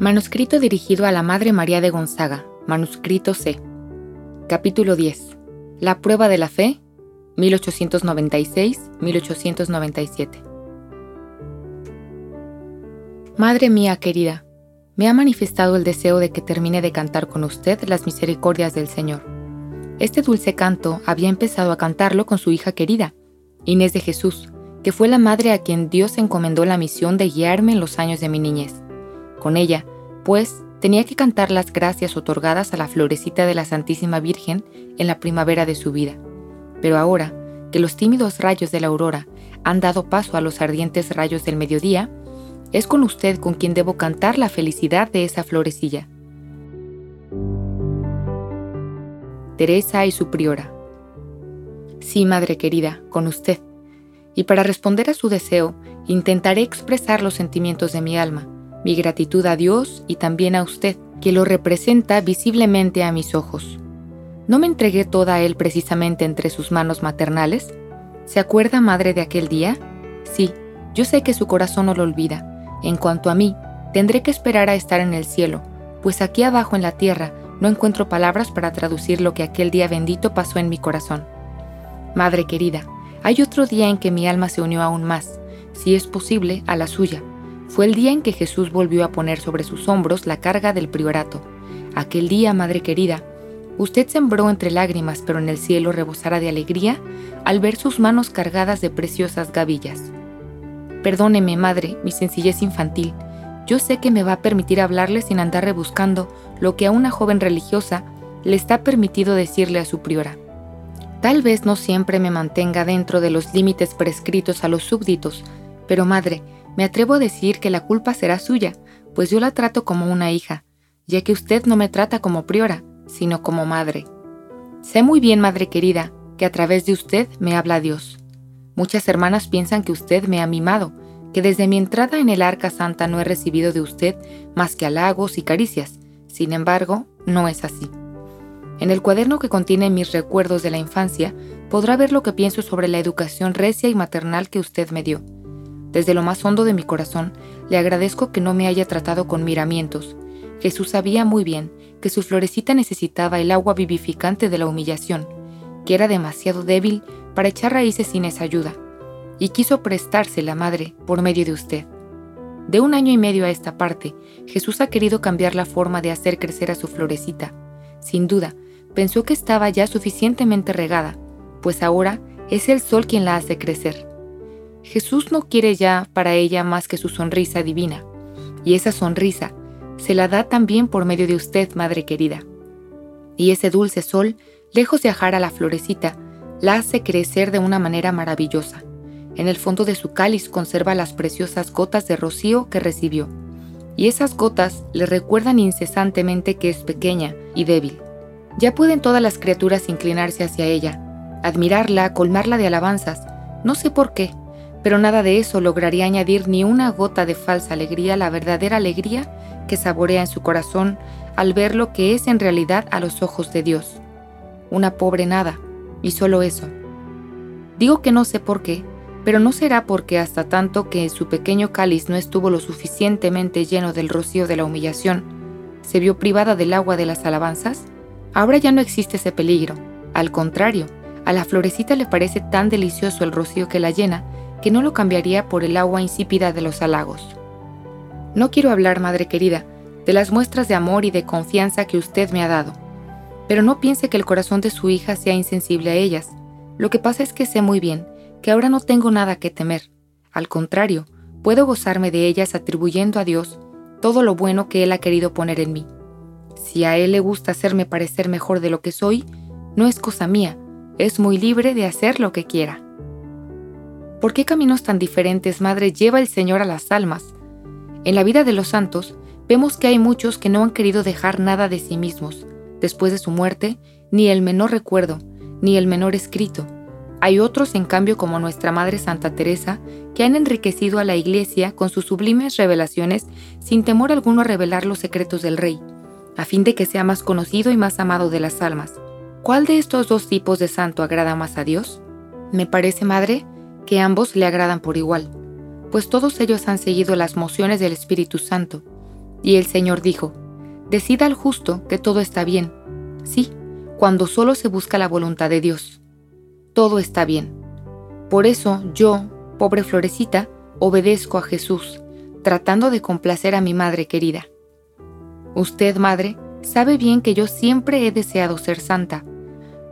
Manuscrito dirigido a la Madre María de Gonzaga, manuscrito C. Capítulo 10. La prueba de la fe, 1896-1897. Madre mía querida, me ha manifestado el deseo de que termine de cantar con usted las misericordias del Señor. Este dulce canto había empezado a cantarlo con su hija querida, Inés de Jesús, que fue la madre a quien Dios encomendó la misión de guiarme en los años de mi niñez. Con ella, pues, tenía que cantar las gracias otorgadas a la florecita de la Santísima Virgen en la primavera de su vida. Pero ahora, que los tímidos rayos de la aurora han dado paso a los ardientes rayos del mediodía, es con usted con quien debo cantar la felicidad de esa florecilla. Teresa y su priora. Sí, madre querida, con usted. Y para responder a su deseo, intentaré expresar los sentimientos de mi alma, mi gratitud a Dios y también a usted, que lo representa visiblemente a mis ojos. ¿No me entregué toda a Él precisamente entre sus manos maternales? ¿Se acuerda, madre, de aquel día? Sí, yo sé que su corazón no lo olvida. En cuanto a mí, tendré que esperar a estar en el cielo, pues aquí abajo en la tierra no encuentro palabras para traducir lo que aquel día bendito pasó en mi corazón. Madre querida, hay otro día en que mi alma se unió aún más, si es posible, a la suya, fue el día en que Jesús volvió a poner sobre sus hombros la carga del priorato. Aquel día, Madre querida, usted sembró entre lágrimas, pero en el cielo rebosara de alegría al ver sus manos cargadas de preciosas gavillas. Perdóneme, Madre, mi sencillez infantil. Yo sé que me va a permitir hablarle sin andar rebuscando lo que a una joven religiosa le está permitido decirle a su priora. Tal vez no siempre me mantenga dentro de los límites prescritos a los súbditos, pero madre, me atrevo a decir que la culpa será suya, pues yo la trato como una hija, ya que usted no me trata como priora, sino como madre. Sé muy bien, madre querida, que a través de usted me habla Dios. Muchas hermanas piensan que usted me ha mimado, que desde mi entrada en el arca santa no he recibido de usted más que halagos y caricias. Sin embargo, no es así. En el cuaderno que contiene mis recuerdos de la infancia, podrá ver lo que pienso sobre la educación recia y maternal que usted me dio. Desde lo más hondo de mi corazón, le agradezco que no me haya tratado con miramientos. Jesús sabía muy bien que su florecita necesitaba el agua vivificante de la humillación, que era demasiado débil para echar raíces sin esa ayuda, y quiso prestarse la madre por medio de usted. De un año y medio a esta parte, Jesús ha querido cambiar la forma de hacer crecer a su florecita. Sin duda, pensó que estaba ya suficientemente regada, pues ahora es el sol quien la hace crecer. Jesús no quiere ya para ella más que su sonrisa divina, y esa sonrisa se la da también por medio de usted, Madre querida. Y ese dulce sol, lejos de ajar a la florecita, la hace crecer de una manera maravillosa. En el fondo de su cáliz conserva las preciosas gotas de rocío que recibió, y esas gotas le recuerdan incesantemente que es pequeña y débil. Ya pueden todas las criaturas inclinarse hacia ella, admirarla, colmarla de alabanzas, no sé por qué, pero nada de eso lograría añadir ni una gota de falsa alegría a la verdadera alegría que saborea en su corazón al ver lo que es en realidad a los ojos de Dios. Una pobre nada, y solo eso. Digo que no sé por qué, pero no será porque hasta tanto que su pequeño cáliz no estuvo lo suficientemente lleno del rocío de la humillación, se vio privada del agua de las alabanzas. Ahora ya no existe ese peligro. Al contrario, a la florecita le parece tan delicioso el rocío que la llena que no lo cambiaría por el agua insípida de los halagos. No quiero hablar, madre querida, de las muestras de amor y de confianza que usted me ha dado, pero no piense que el corazón de su hija sea insensible a ellas. Lo que pasa es que sé muy bien que ahora no tengo nada que temer. Al contrario, puedo gozarme de ellas atribuyendo a Dios todo lo bueno que Él ha querido poner en mí. Si a Él le gusta hacerme parecer mejor de lo que soy, no es cosa mía, es muy libre de hacer lo que quiera. ¿Por qué caminos tan diferentes, Madre, lleva el Señor a las almas? En la vida de los santos, vemos que hay muchos que no han querido dejar nada de sí mismos, después de su muerte, ni el menor recuerdo, ni el menor escrito. Hay otros, en cambio, como nuestra Madre Santa Teresa, que han enriquecido a la Iglesia con sus sublimes revelaciones sin temor alguno a revelar los secretos del Rey, a fin de que sea más conocido y más amado de las almas. ¿Cuál de estos dos tipos de santo agrada más a Dios? Me parece, Madre, que ambos le agradan por igual, pues todos ellos han seguido las mociones del Espíritu Santo, Y el Señor dijo, Decida al justo que todo está bien. Sí, cuando solo se busca la voluntad de Dios. Todo está bien. Por eso yo, pobre florecita, obedezco a Jesús, tratando de complacer a mi madre querida. Usted, madre, sabe bien que yo siempre he deseado ser santa,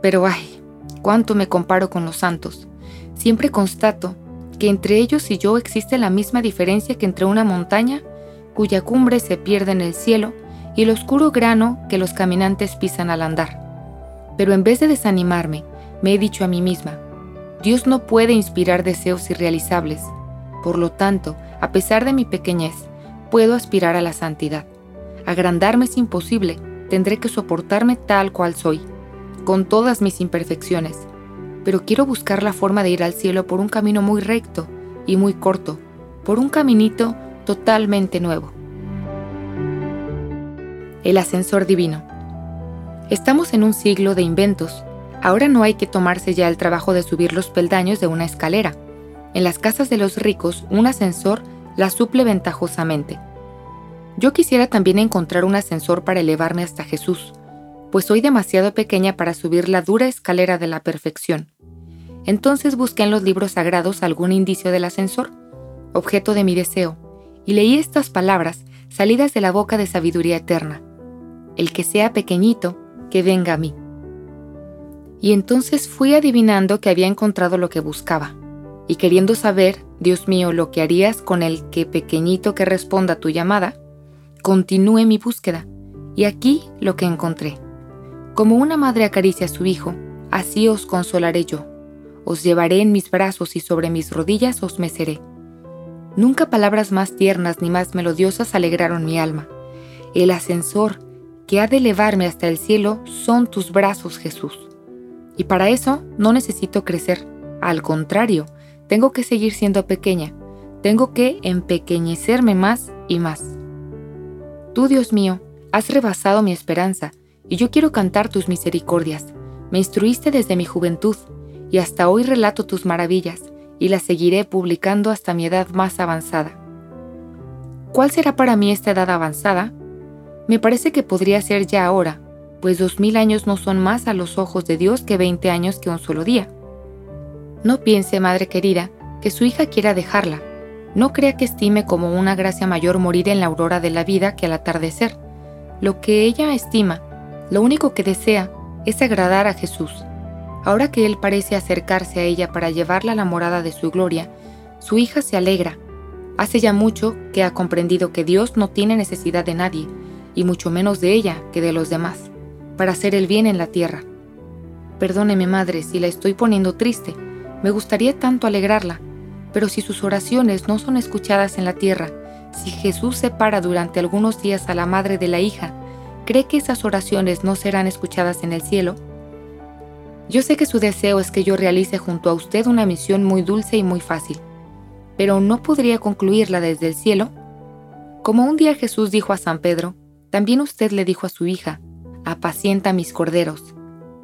pero ay, cuánto me comparo con los santos. Siempre constato que entre ellos y yo existe la misma diferencia que entre una montaña, cuya cumbre se pierde en el cielo, y el oscuro grano que los caminantes pisan al andar. Pero en vez de desanimarme, me he dicho a mí misma, Dios no puede inspirar deseos irrealizables. Por lo tanto, a pesar de mi pequeñez, puedo aspirar a la santidad. Agrandarme es imposible, tendré que soportarme tal cual soy, con todas mis imperfecciones. Pero quiero buscar la forma de ir al cielo por un camino muy recto y muy corto, por un caminito totalmente nuevo. El ascensor divino. Estamos en un siglo de inventos. Ahora no hay que tomarse ya el trabajo de subir los peldaños de una escalera. En las casas de los ricos, un ascensor la suple ventajosamente. Yo quisiera también encontrar un ascensor para elevarme hasta Jesús, pues soy demasiado pequeña para subir la dura escalera de la perfección. Entonces busqué en los libros sagrados algún indicio del ascensor, objeto de mi deseo, y leí estas palabras salidas de la boca de sabiduría eterna el que sea pequeñito, que venga a mí. Y entonces fui adivinando que había encontrado lo que buscaba, y queriendo saber, Dios mío, lo que harías con el que pequeñito que responda a tu llamada, continué mi búsqueda, y aquí lo que encontré. Como una madre acaricia a su hijo, así os consolaré yo. Os llevaré en mis brazos y sobre mis rodillas os meceré. Nunca palabras más tiernas ni más melodiosas alegraron mi alma. El ascensor, que ha de elevarme hasta el cielo son tus brazos, Jesús. Y para eso no necesito crecer. Al contrario, tengo que seguir siendo pequeña. Tengo que empequeñecerme más y más. Tú, Dios mío, has rebasado mi esperanza, y yo quiero cantar tus misericordias. Me instruiste desde mi juventud, y hasta hoy relato tus maravillas, y las seguiré publicando hasta mi edad más avanzada. ¿Cuál será para mí esta edad avanzada? Me parece que podría ser ya ahora, pues dos mil años no son más a los ojos de Dios que veinte años que un solo día. No piense, madre querida, que su hija quiera dejarla. No crea que estime como una gracia mayor morir en la aurora de la vida que al atardecer. Lo que ella estima, lo único que desea, es agradar a Jesús. Ahora que Él parece acercarse a ella para llevarla a la morada de su gloria, su hija se alegra. Hace ya mucho que ha comprendido que Dios no tiene necesidad de nadie, y mucho menos de ella que de los demás, para hacer el bien en la tierra. Perdóneme, madre, si la estoy poniendo triste. Me gustaría tanto alegrarla, pero si sus oraciones no son escuchadas en la tierra, si Jesús separa durante algunos días a la madre de la hija, ¿cree que esas oraciones no serán escuchadas en el cielo? Yo sé que su deseo es que yo realice junto a usted una misión muy dulce y muy fácil, pero ¿no podría concluirla desde el cielo? Como un día Jesús dijo a San Pedro, también usted le dijo a su hija, apacienta mis corderos.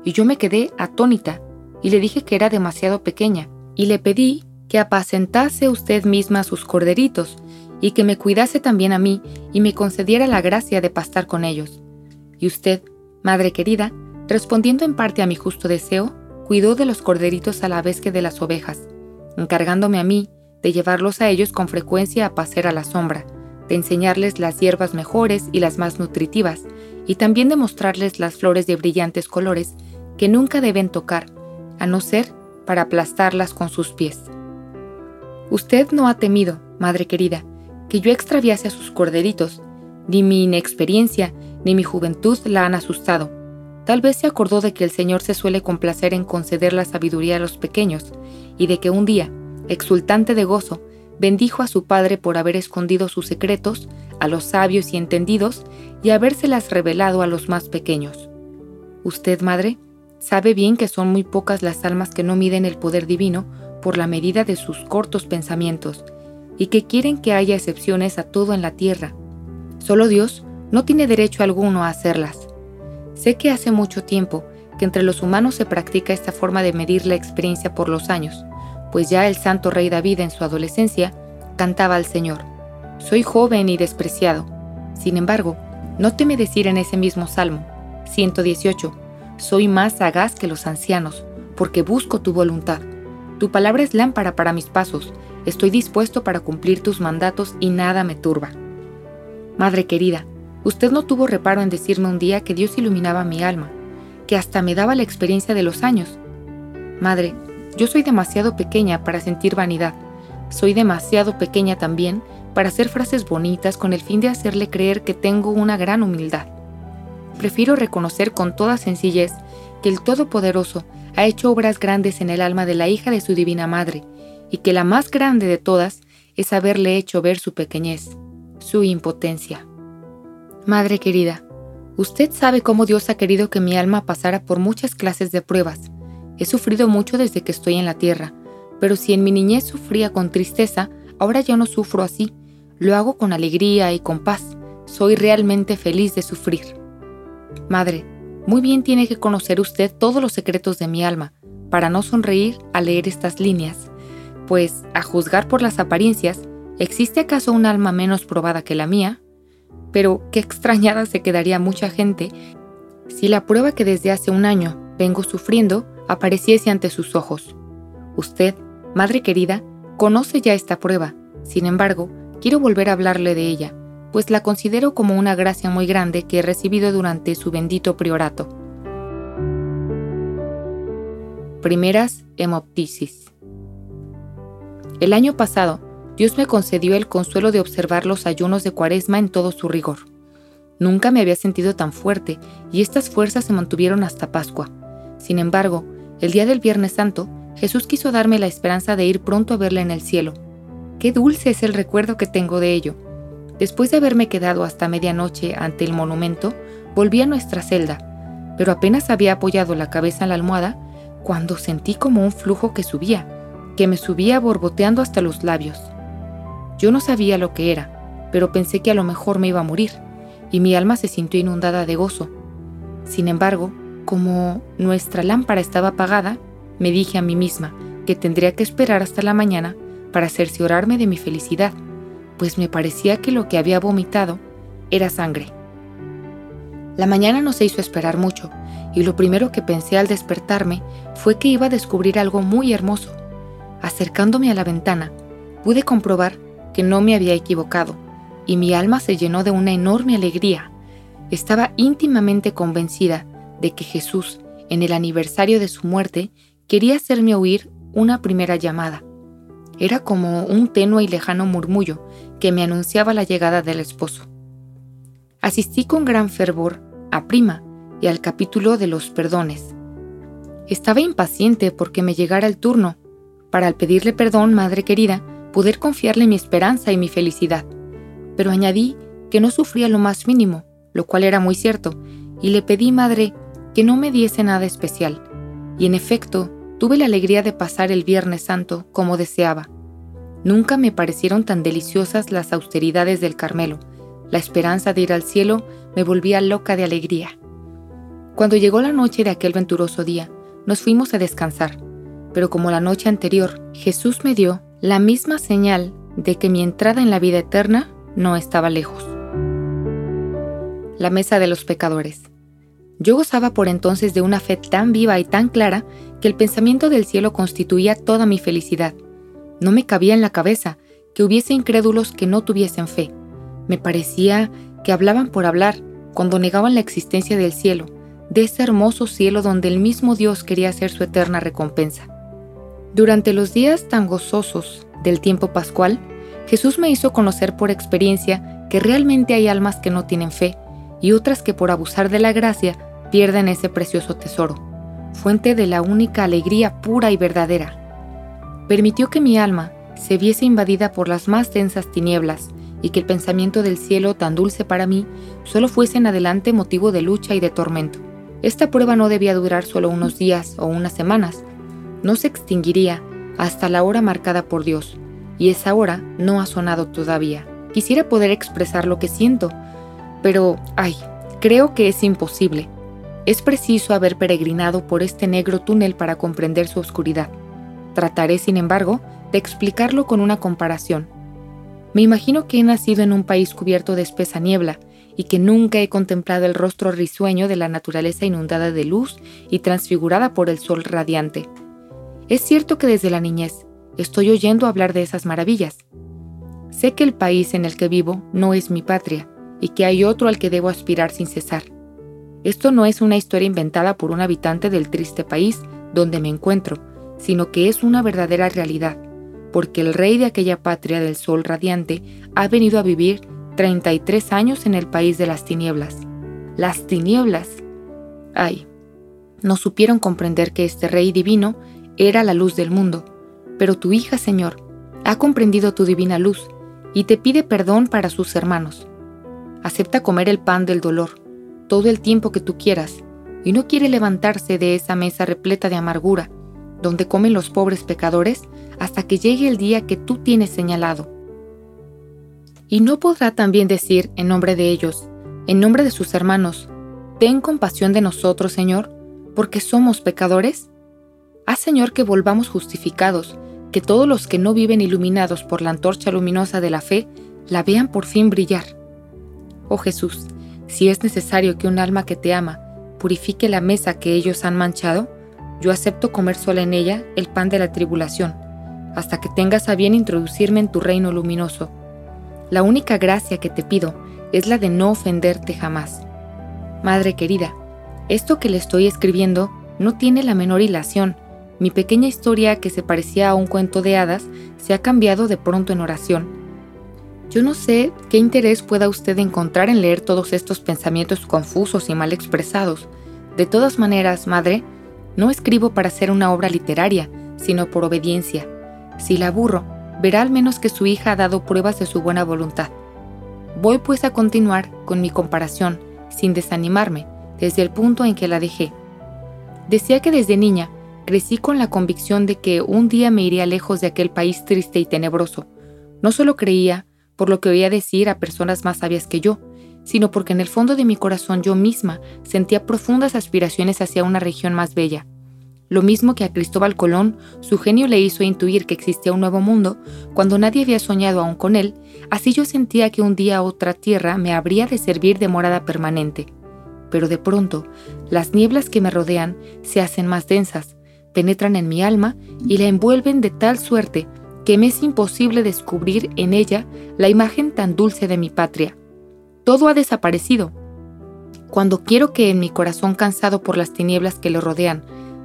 Y yo me quedé atónita y le dije que era demasiado pequeña y le pedí que apacentase usted misma sus corderitos y que me cuidase también a mí y me concediera la gracia de pastar con ellos. Y usted, madre querida, respondiendo en parte a mi justo deseo, cuidó de los corderitos a la vez que de las ovejas, encargándome a mí de llevarlos a ellos con frecuencia a pasear a la sombra, de enseñarles las hierbas mejores y las más nutritivas, y también de mostrarles las flores de brillantes colores que nunca deben tocar, a no ser para aplastarlas con sus pies. Usted no ha temido, madre querida, que yo extraviase a sus corderitos, ni mi inexperiencia ni mi juventud la han asustado. Tal vez se acordó de que el Señor se suele complacer en conceder la sabiduría a los pequeños, y de que un día, exultante de gozo, bendijo a su padre por haber escondido sus secretos a los sabios y entendidos y habérselas revelado a los más pequeños. Usted, madre, sabe bien que son muy pocas las almas que no miden el poder divino por la medida de sus cortos pensamientos y que quieren que haya excepciones a todo en la tierra. Solo Dios no tiene derecho alguno a hacerlas. Sé que hace mucho tiempo que entre los humanos se practica esta forma de medir la experiencia por los años, pues ya el santo rey David en su adolescencia cantaba al Señor, Soy joven y despreciado, Sin embargo, no teme decir en ese mismo Salmo, 118, Soy más sagaz que los ancianos, porque busco tu voluntad. Tu palabra es lámpara para mis pasos, estoy dispuesto para cumplir tus mandatos y nada me turba. Madre querida, usted no tuvo reparo en decirme un día que Dios iluminaba mi alma, que hasta me daba la experiencia de los años. Madre, yo soy demasiado pequeña para sentir vanidad, soy demasiado pequeña también para hacer frases bonitas con el fin de hacerle creer que tengo una gran humildad. Prefiero reconocer con toda sencillez que el Todopoderoso ha hecho obras grandes en el alma de la hija de su Divina Madre, y que la más grande de todas es haberle hecho ver su pequeñez, su impotencia. Madre querida, usted sabe cómo Dios ha querido que mi alma pasara por muchas clases de pruebas. He sufrido mucho desde que estoy en la tierra, pero si en mi niñez sufría con tristeza, ahora ya no sufro así, lo hago con alegría y con paz. Soy realmente feliz de sufrir. Madre, muy bien tiene que conocer usted todos los secretos de mi alma, para no sonreír al leer estas líneas, pues, a juzgar por las apariencias, ¿existe acaso un alma menos probada que la mía? Pero qué extrañada se quedaría mucha gente si la prueba que desde hace un año vengo sufriendo apareciese ante sus ojos. Usted, madre querida, conoce ya esta prueba, sin embargo, quiero volver a hablarle de ella, pues la considero como una gracia muy grande que he recibido durante su bendito priorato. Primeras hemoptisis. El año pasado, Dios me concedió el consuelo de observar los ayunos de Cuaresma en todo su rigor. Nunca me había sentido tan fuerte y estas fuerzas se mantuvieron hasta Pascua. Sin embargo, el día del Viernes Santo, Jesús quiso darme la esperanza de ir pronto a verle en el cielo, Qué dulce es el recuerdo que tengo de ello. Después de haberme quedado hasta medianoche ante el monumento, volví a nuestra celda, pero apenas había apoyado la cabeza en la almohada cuando sentí como un flujo que subía, que me subía borboteando hasta los labios. Yo no sabía lo que era, pero pensé que a lo mejor me iba a morir, y mi alma se sintió inundada de gozo. Sin embargo, como nuestra lámpara estaba apagada, me dije a mí misma que tendría que esperar hasta la mañana para cerciorarme de mi felicidad, pues me parecía que lo que había vomitado era sangre. La mañana no se hizo esperar mucho, y lo primero que pensé al despertarme fue que iba a descubrir algo muy hermoso. Acercándome a la ventana, pude comprobar que no me había equivocado, y mi alma se llenó de una enorme alegría. Estaba íntimamente convencida de que Jesús, en el aniversario de su muerte, quería hacerme oír una primera llamada era como un tenue y lejano murmullo que me anunciaba la llegada del esposo. Asistí con gran fervor a Prima y al capítulo de los perdones. Estaba impaciente porque me llegara el turno, para al pedirle perdón, madre querida, poder confiarle mi esperanza y mi felicidad. Pero añadí que no sufría lo más mínimo, lo cual era muy cierto, y le pedí, madre, que no me diese nada especial. Y en efecto, tuve la alegría de pasar el Viernes Santo como deseaba. Nunca me parecieron tan deliciosas las austeridades del Carmelo. La esperanza de ir al cielo me volvía loca de alegría. Cuando llegó la noche de aquel venturoso día, nos fuimos a descansar, pero como la noche anterior, Jesús me dio la misma señal de que mi entrada en la vida eterna no estaba lejos. La mesa de los pecadores. Yo gozaba por entonces de una fe tan viva y tan clara que el pensamiento del cielo constituía toda mi felicidad. No me cabía en la cabeza que hubiese incrédulos que no tuviesen fe. Me parecía que hablaban por hablar cuando negaban la existencia del cielo, de ese hermoso cielo donde el mismo Dios quería hacer su eterna recompensa. Durante los días tan gozosos del tiempo pascual, Jesús me hizo conocer por experiencia que realmente hay almas que no tienen fe y otras que por abusar de la gracia pierden ese precioso tesoro, fuente de la única alegría pura y verdadera. Permitió que mi alma se viese invadida por las más densas tinieblas y que el pensamiento del cielo tan dulce para mí solo fuese en adelante motivo de lucha y de tormento. Esta prueba no debía durar solo unos días o unas semanas, no se extinguiría hasta la hora marcada por Dios, y esa hora no ha sonado todavía. Quisiera poder expresar lo que siento, pero, ay, creo que es imposible. Es preciso haber peregrinado por este negro túnel para comprender su oscuridad. Trataré, sin embargo, de explicarlo con una comparación. Me imagino que he nacido en un país cubierto de espesa niebla y que nunca he contemplado el rostro risueño de la naturaleza inundada de luz y transfigurada por el sol radiante. Es cierto que desde la niñez estoy oyendo hablar de esas maravillas. Sé que el país en el que vivo no es mi patria y que hay otro al que debo aspirar sin cesar. Esto no es una historia inventada por un habitante del triste país donde me encuentro, sino que es una verdadera realidad, porque el rey de aquella patria del sol radiante ha venido a vivir 33 años en el país de las tinieblas. Las tinieblas. Ay, no supieron comprender que este rey divino era la luz del mundo, pero tu hija, Señor, ha comprendido tu divina luz y te pide perdón para sus hermanos. Acepta comer el pan del dolor todo el tiempo que tú quieras y no quiere levantarse de esa mesa repleta de amargura, donde comen los pobres pecadores hasta que llegue el día que tú tienes señalado. Y no podrá también decir en nombre de ellos, en nombre de sus hermanos, Ten compasión de nosotros, Señor, porque somos pecadores. Haz, Señor, que volvamos justificados, que todos los que no viven iluminados por la antorcha luminosa de la fe la vean por fin brillar. Oh Jesús, si es necesario que un alma que te ama purifique la mesa que ellos han manchado, yo acepto comer sola en ella el pan de la tribulación, hasta que tengas a bien introducirme en tu reino luminoso. La única gracia que te pido es la de no ofenderte jamás. Madre querida, esto que le estoy escribiendo no tiene la menor hilación. Mi pequeña historia que se parecía a un cuento de hadas se ha cambiado de pronto en oración yo no sé qué interés pueda usted encontrar en leer todos estos pensamientos confusos y mal expresados. De todas maneras, madre, no escribo para hacer una obra literaria, sino por obediencia. Si la aburro, verá al menos que su hija ha dado pruebas de su buena voluntad. Voy pues a continuar con mi comparación, sin desanimarme, desde el punto en que la dejé. Decía que desde niña crecí con la convicción de que un día me iría lejos de aquel país triste y tenebroso. No solo creía, por lo que oía decir a personas más sabias que yo, sino porque en el fondo de mi corazón yo misma sentía profundas aspiraciones hacia una región más bella. Lo mismo que a Cristóbal Colón, su genio le hizo intuir que existía un nuevo mundo cuando nadie había soñado aún con él, así yo sentía que un día otra tierra me habría de servir de morada permanente. Pero de pronto, las nieblas que me rodean se hacen más densas, penetran en mi alma y la envuelven de tal suerte que me es imposible descubrir en ella la imagen tan dulce de mi patria. Todo ha desaparecido. Cuando quiero que en mi corazón cansado por las tinieblas que lo rodean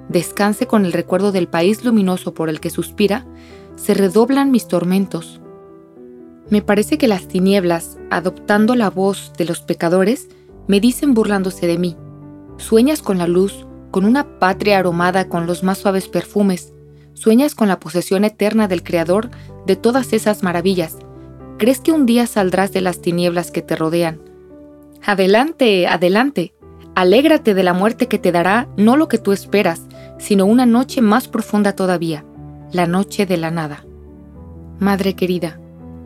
descanse con el recuerdo del país luminoso por el que suspira, se redoblan mis tormentos. Me parece que las tinieblas, adoptando la voz de los pecadores, me dicen burlándose de mí. Sueñas con la luz, con una patria aromada con los más suaves perfumes, Sueñas con la posesión eterna del Creador de todas esas maravillas. ¿Crees que un día saldrás de las tinieblas que te rodean? Adelante, adelante. Alégrate de la muerte que te dará no lo que tú esperas, sino una noche más profunda todavía, la noche de la nada. Madre querida,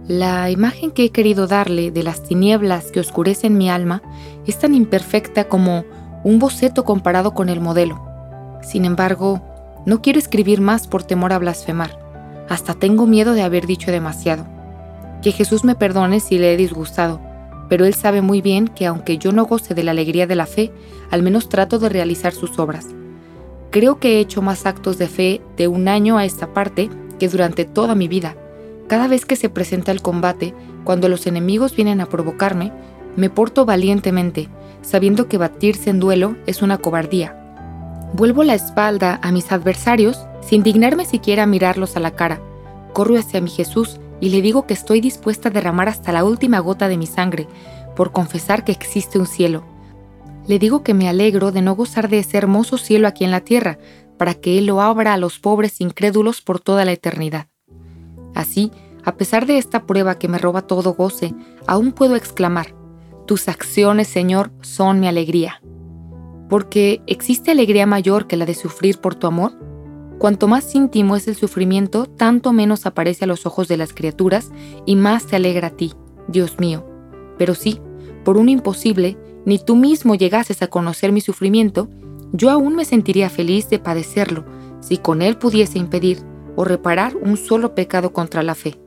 la imagen que he querido darle de las tinieblas que oscurecen mi alma es tan imperfecta como un boceto comparado con el modelo. Sin embargo, no quiero escribir más por temor a blasfemar. Hasta tengo miedo de haber dicho demasiado. Que Jesús me perdone si le he disgustado, pero Él sabe muy bien que aunque yo no goce de la alegría de la fe, al menos trato de realizar sus obras. Creo que he hecho más actos de fe de un año a esta parte que durante toda mi vida. Cada vez que se presenta el combate, cuando los enemigos vienen a provocarme, me porto valientemente, sabiendo que batirse en duelo es una cobardía Vuelvo la espalda a mis adversarios sin dignarme siquiera mirarlos a la cara. Corro hacia mi Jesús y le digo que estoy dispuesta a derramar hasta la última gota de mi sangre por confesar que existe un cielo. Le digo que me alegro de no gozar de ese hermoso cielo aquí en la tierra, para que Él lo abra a los pobres incrédulos por toda la eternidad. Así, a pesar de esta prueba que me roba todo goce, aún puedo exclamar, Tus acciones, Señor, son mi alegría porque ¿existe alegría mayor que la de sufrir por tu amor? Cuanto más íntimo es el sufrimiento, tanto menos aparece a los ojos de las criaturas y más te alegra a ti, Dios mío. Pero sí, por un imposible, ni tú mismo llegases a conocer mi sufrimiento, yo aún me sentiría feliz de padecerlo si con él pudiese impedir o reparar un solo pecado contra la fe.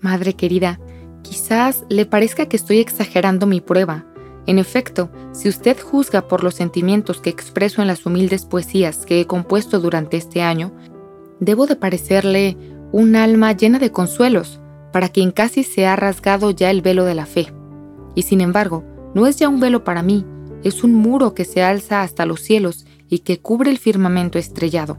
Madre querida, Quizás le parezca que estoy exagerando mi prueba. En efecto, si usted juzga por los sentimientos que expreso en las humildes poesías que he compuesto durante este año, debo de parecerle un alma llena de consuelos para quien casi se ha rasgado ya el velo de la fe. Y sin embargo, no es ya un velo para mí, es un muro que se alza hasta los cielos y que cubre el firmamento estrellado.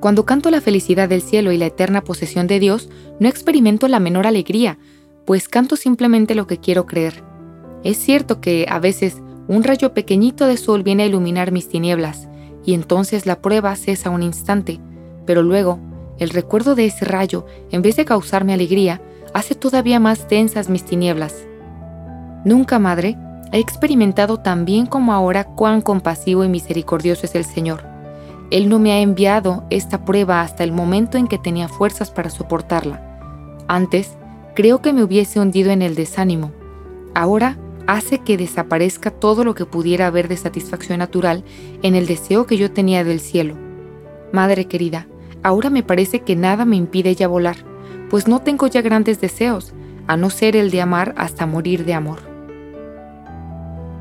Cuando canto la felicidad del cielo y la eterna posesión de Dios, no experimento la menor alegría, pues canto simplemente lo que quiero creer. Es cierto que a veces un rayo pequeñito de sol viene a iluminar mis tinieblas, y entonces la prueba cesa un instante, pero luego el recuerdo de ese rayo, en vez de causarme alegría, hace todavía más densas mis tinieblas. Nunca, madre, he experimentado tan bien como ahora cuán compasivo y misericordioso es el Señor. Él no me ha enviado esta prueba hasta el momento en que tenía fuerzas para soportarla. Antes, creo que me hubiese hundido en el desánimo. Ahora hace que desaparezca todo lo que pudiera haber de satisfacción natural en el deseo que yo tenía del cielo. Madre querida, ahora me parece que nada me impide ya volar, pues no tengo ya grandes deseos, a no ser el de amar hasta morir de amor.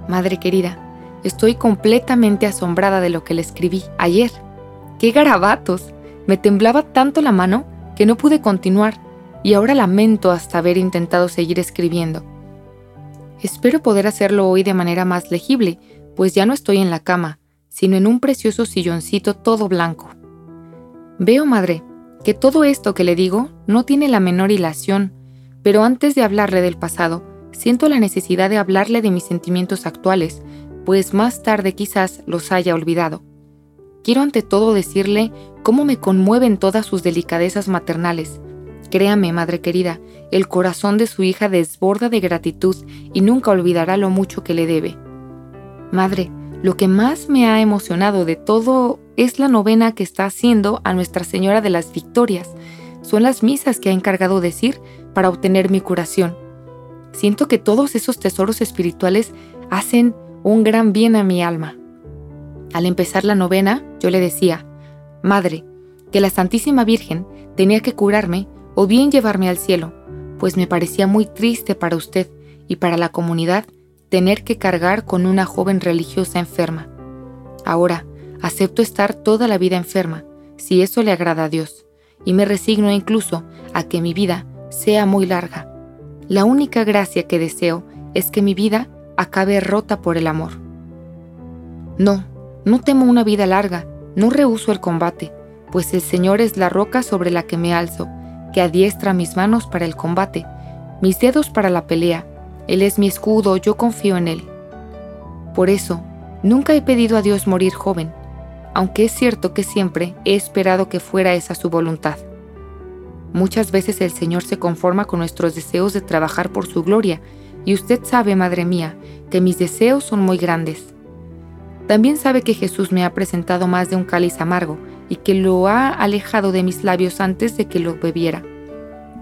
Madre querida, estoy completamente asombrada de lo que le escribí ayer. ¡Qué garabatos! Me temblaba tanto la mano que no pude continuar y ahora lamento hasta haber intentado seguir escribiendo. Espero poder hacerlo hoy de manera más legible, pues ya no estoy en la cama, sino en un precioso silloncito todo blanco. Veo, madre, que todo esto que le digo no tiene la menor hilación, pero antes de hablarle del pasado, siento la necesidad de hablarle de mis sentimientos actuales, pues más tarde quizás los haya olvidado. Quiero ante todo decirle cómo me conmueven todas sus delicadezas maternales, Créame, madre querida, el corazón de su hija desborda de gratitud y nunca olvidará lo mucho que le debe. Madre, lo que más me ha emocionado de todo es la novena que está haciendo a Nuestra Señora de las Victorias. Son las misas que ha encargado decir para obtener mi curación. Siento que todos esos tesoros espirituales hacen un gran bien a mi alma. Al empezar la novena, yo le decía, Madre, que la Santísima Virgen tenía que curarme o bien llevarme al cielo, pues me parecía muy triste para usted y para la comunidad tener que cargar con una joven religiosa enferma. Ahora, acepto estar toda la vida enferma, si eso le agrada a Dios, y me resigno incluso a que mi vida sea muy larga. La única gracia que deseo es que mi vida acabe rota por el amor. No, no temo una vida larga, no rehuso el combate, pues el Señor es la roca sobre la que me alzo, que adiestra mis manos para el combate, mis dedos para la pelea. Él es mi escudo, yo confío en Él. Por eso, nunca he pedido a Dios morir joven, aunque es cierto que siempre he esperado que fuera esa su voluntad. Muchas veces el Señor se conforma con nuestros deseos de trabajar por su gloria, y usted sabe, Madre mía, que mis deseos son muy grandes. También sabe que Jesús me ha presentado más de un cáliz amargo, y que lo ha alejado de mis labios antes de que lo bebiera,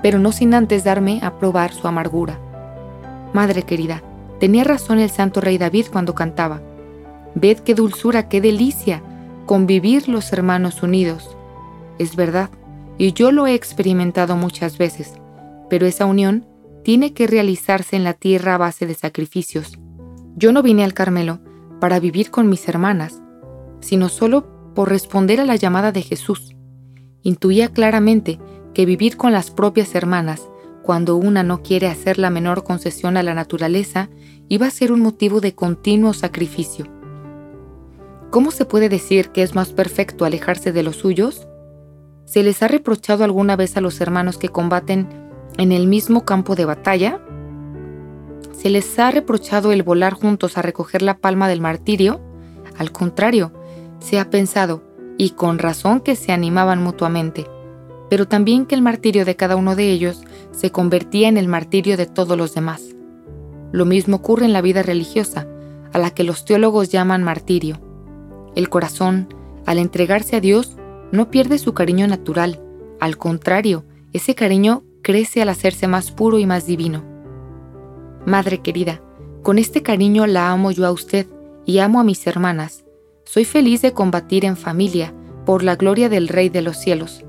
pero no sin antes darme a probar su amargura. Madre querida, tenía razón el santo rey David cuando cantaba, Ved qué dulzura, qué delicia, convivir los hermanos unidos. Es verdad, y yo lo he experimentado muchas veces, pero esa unión tiene que realizarse en la tierra a base de sacrificios. Yo no vine al Carmelo para vivir con mis hermanas, sino solo por responder a la llamada de Jesús. Intuía claramente que vivir con las propias hermanas, cuando una no quiere hacer la menor concesión a la naturaleza, iba a ser un motivo de continuo sacrificio. ¿Cómo se puede decir que es más perfecto alejarse de los suyos? ¿Se les ha reprochado alguna vez a los hermanos que combaten en el mismo campo de batalla? ¿Se les ha reprochado el volar juntos a recoger la palma del martirio? Al contrario, se ha pensado, y con razón que se animaban mutuamente, pero también que el martirio de cada uno de ellos se convertía en el martirio de todos los demás. Lo mismo ocurre en la vida religiosa, a la que los teólogos llaman martirio. El corazón, al entregarse a Dios, no pierde su cariño natural, al contrario, ese cariño crece al hacerse más puro y más divino. Madre querida, con este cariño la amo yo a usted y amo a mis hermanas, soy feliz de combatir en familia por la gloria del Rey de los cielos,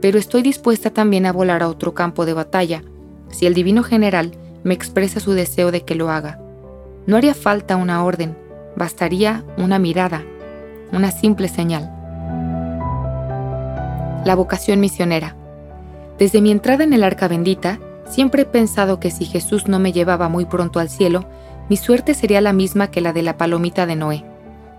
pero estoy dispuesta también a volar a otro campo de batalla, si el Divino General me expresa su deseo de que lo haga. No haría falta una orden, bastaría una mirada, una simple señal. La vocación misionera. Desde mi entrada en el arca bendita, siempre he pensado que si Jesús no me llevaba muy pronto al cielo, mi suerte sería la misma que la de la palomita de Noé,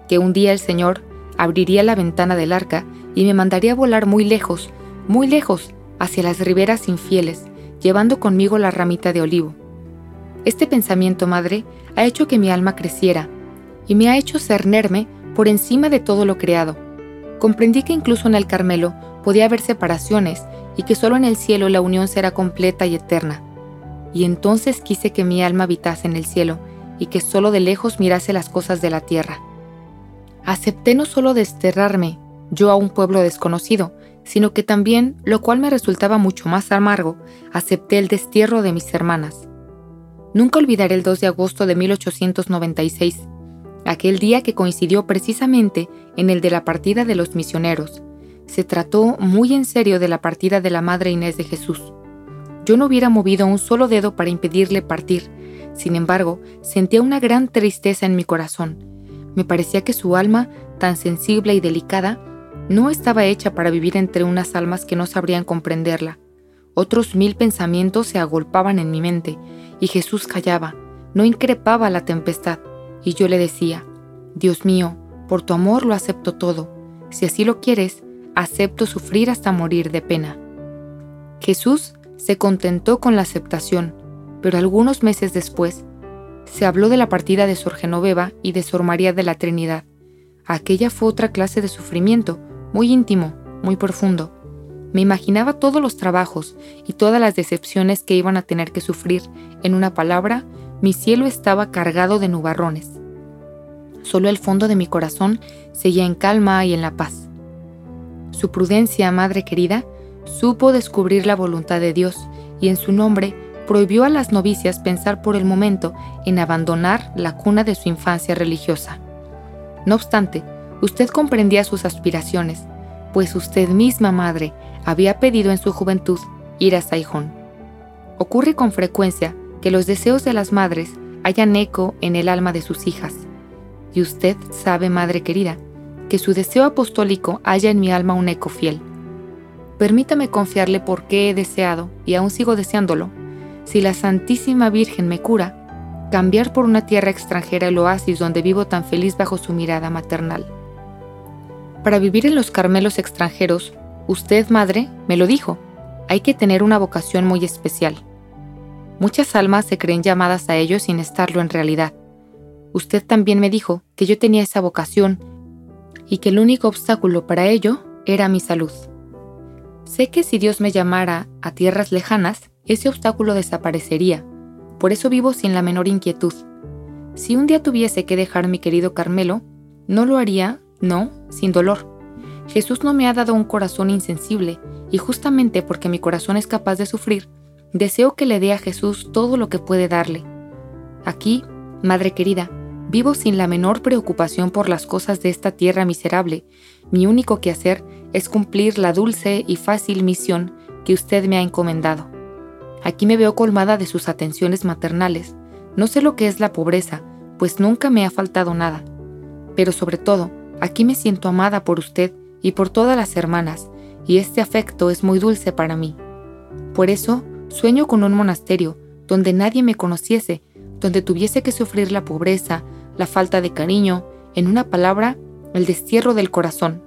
que un día el Señor abriría la ventana del arca y me mandaría volar muy lejos, muy lejos, hacia las riberas infieles, llevando conmigo la ramita de olivo. Este pensamiento, madre, ha hecho que mi alma creciera y me ha hecho cernerme por encima de todo lo creado. Comprendí que incluso en el Carmelo podía haber separaciones y que solo en el cielo la unión será completa y eterna. Y entonces quise que mi alma habitase en el cielo y que solo de lejos mirase las cosas de la tierra. Acepté no solo desterrarme yo a un pueblo desconocido, sino que también, lo cual me resultaba mucho más amargo, acepté el destierro de mis hermanas. Nunca olvidaré el 2 de agosto de 1896, aquel día que coincidió precisamente en el de la partida de los misioneros. Se trató muy en serio de la partida de la Madre Inés de Jesús. Yo no hubiera movido un solo dedo para impedirle partir, sin embargo, sentía una gran tristeza en mi corazón. Me parecía que su alma, tan sensible y delicada, no estaba hecha para vivir entre unas almas que no sabrían comprenderla. Otros mil pensamientos se agolpaban en mi mente, y Jesús callaba, no increpaba la tempestad, y yo le decía, Dios mío, por tu amor lo acepto todo, si así lo quieres, acepto sufrir hasta morir de pena. Jesús se contentó con la aceptación, pero algunos meses después, se habló de la partida de Sor Genoveva y de Sor María de la Trinidad. Aquella fue otra clase de sufrimiento, muy íntimo, muy profundo. Me imaginaba todos los trabajos y todas las decepciones que iban a tener que sufrir. En una palabra, mi cielo estaba cargado de nubarrones. Solo el fondo de mi corazón seguía en calma y en la paz. Su prudencia, madre querida, supo descubrir la voluntad de Dios y en su nombre prohibió a las novicias pensar por el momento en abandonar la cuna de su infancia religiosa. No obstante, Usted comprendía sus aspiraciones, pues usted misma, madre, había pedido en su juventud ir a Saijón. Ocurre con frecuencia que los deseos de las madres hayan eco en el alma de sus hijas. Y usted sabe, madre querida, que su deseo apostólico haya en mi alma un eco fiel. Permítame confiarle por qué he deseado, y aún sigo deseándolo, si la Santísima Virgen me cura, cambiar por una tierra extranjera el oasis donde vivo tan feliz bajo su mirada maternal. Para vivir en los Carmelos extranjeros, usted, madre, me lo dijo, hay que tener una vocación muy especial. Muchas almas se creen llamadas a ello sin estarlo en realidad. Usted también me dijo que yo tenía esa vocación y que el único obstáculo para ello era mi salud. Sé que si Dios me llamara a tierras lejanas, ese obstáculo desaparecería, por eso vivo sin la menor inquietud. Si un día tuviese que dejar mi querido Carmelo, no lo haría no, sin dolor. Jesús no me ha dado un corazón insensible, y justamente porque mi corazón es capaz de sufrir, deseo que le dé a Jesús todo lo que puede darle. Aquí, Madre querida, vivo sin la menor preocupación por las cosas de esta tierra miserable. Mi único quehacer es cumplir la dulce y fácil misión que usted me ha encomendado. Aquí me veo colmada de sus atenciones maternales. No sé lo que es la pobreza, pues nunca me ha faltado nada. Pero sobre todo, Aquí me siento amada por usted y por todas las hermanas, y este afecto es muy dulce para mí. Por eso, sueño con un monasterio donde nadie me conociese, donde tuviese que sufrir la pobreza, la falta de cariño, en una palabra, el destierro del corazón.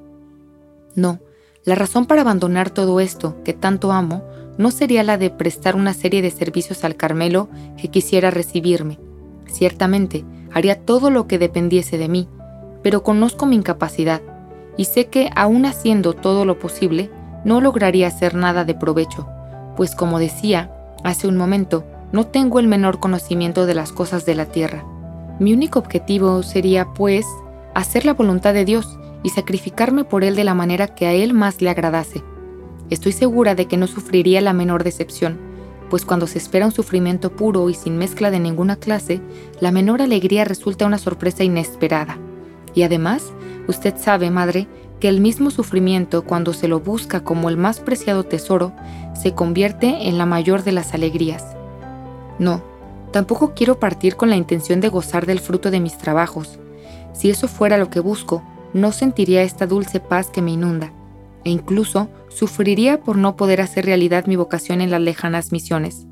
No, la razón para abandonar todo esto que tanto amo no sería la de prestar una serie de servicios al Carmelo que quisiera recibirme. Ciertamente, haría todo lo que dependiese de mí, pero conozco mi incapacidad y sé que aún haciendo todo lo posible, no lograría hacer nada de provecho, pues como decía hace un momento, no tengo el menor conocimiento de las cosas de la tierra. Mi único objetivo sería, pues, hacer la voluntad de Dios y sacrificarme por Él de la manera que a Él más le agradase. Estoy segura de que no sufriría la menor decepción, pues cuando se espera un sufrimiento puro y sin mezcla de ninguna clase, la menor alegría resulta una sorpresa inesperada. Y además, usted sabe, madre, que el mismo sufrimiento, cuando se lo busca como el más preciado tesoro, se convierte en la mayor de las alegrías. No, tampoco quiero partir con la intención de gozar del fruto de mis trabajos. Si eso fuera lo que busco, no sentiría esta dulce paz que me inunda, e incluso sufriría por no poder hacer realidad mi vocación en las lejanas misiones.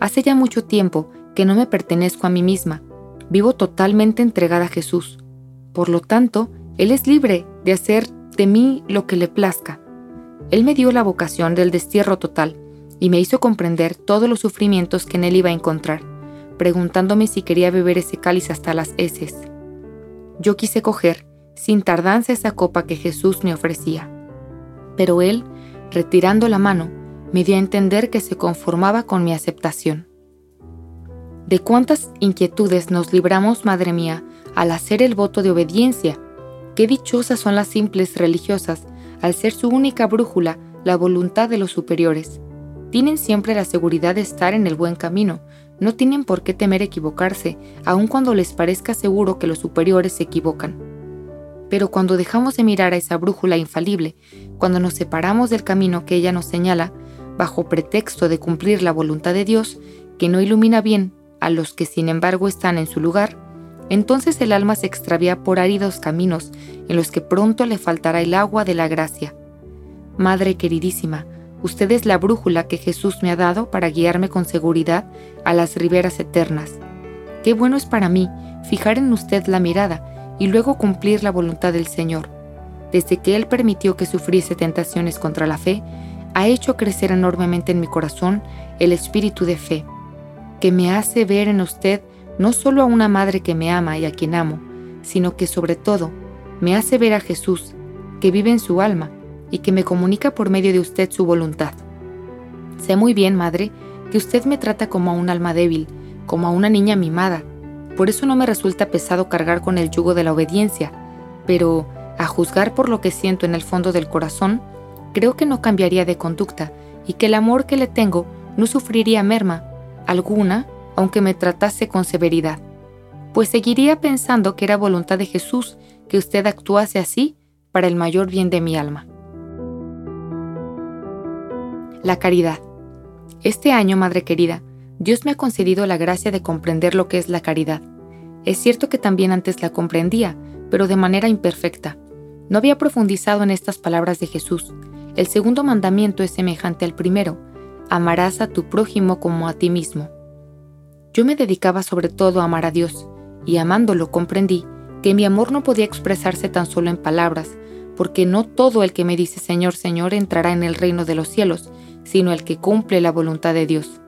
Hace ya mucho tiempo que no me pertenezco a mí misma, vivo totalmente entregada a Jesús. Por lo tanto, Él es libre de hacer de mí lo que le plazca. Él me dio la vocación del destierro total y me hizo comprender todos los sufrimientos que en Él iba a encontrar, preguntándome si quería beber ese cáliz hasta las heces. Yo quise coger, sin tardanza, esa copa que Jesús me ofrecía. Pero Él, retirando la mano, me dio a entender que se conformaba con mi aceptación. ¿De cuántas inquietudes nos libramos, Madre mía, al hacer el voto de obediencia? Qué dichosas son las simples religiosas, al ser su única brújula la voluntad de los superiores. Tienen siempre la seguridad de estar en el buen camino, no tienen por qué temer equivocarse, aun cuando les parezca seguro que los superiores se equivocan. Pero cuando dejamos de mirar a esa brújula infalible, cuando nos separamos del camino que ella nos señala, bajo pretexto de cumplir la voluntad de Dios, que no ilumina bien a los que sin embargo están en su lugar, entonces el alma se extravía por áridos caminos en los que pronto le faltará el agua de la gracia. Madre queridísima, usted es la brújula que Jesús me ha dado para guiarme con seguridad a las riberas eternas. Qué bueno es para mí fijar en usted la mirada y luego cumplir la voluntad del Señor. Desde que Él permitió que sufriese tentaciones contra la fe, ha hecho crecer enormemente en mi corazón el espíritu de fe, que me hace ver en usted no solo a una madre que me ama y a quien amo, sino que sobre todo me hace ver a Jesús, que vive en su alma y que me comunica por medio de usted su voluntad. Sé muy bien, madre, que usted me trata como a un alma débil, como a una niña mimada. Por eso no me resulta pesado cargar con el yugo de la obediencia, pero, a juzgar por lo que siento en el fondo del corazón, creo que no cambiaría de conducta y que el amor que le tengo no sufriría merma alguna, aunque me tratase con severidad, pues seguiría pensando que era voluntad de Jesús que usted actuase así para el mayor bien de mi alma. La caridad. Este año, Madre querida, Dios me ha concedido la gracia de comprender lo que es la caridad. Es cierto que también antes la comprendía, pero de manera imperfecta. No había profundizado en estas palabras de Jesús, el segundo mandamiento es semejante al primero, amarás a tu prójimo como a ti mismo. Yo me dedicaba sobre todo a amar a Dios, y amándolo comprendí que mi amor no podía expresarse tan solo en palabras, porque no todo el que me dice Señor, Señor entrará en el reino de los cielos, sino el que cumple la voluntad de Dios.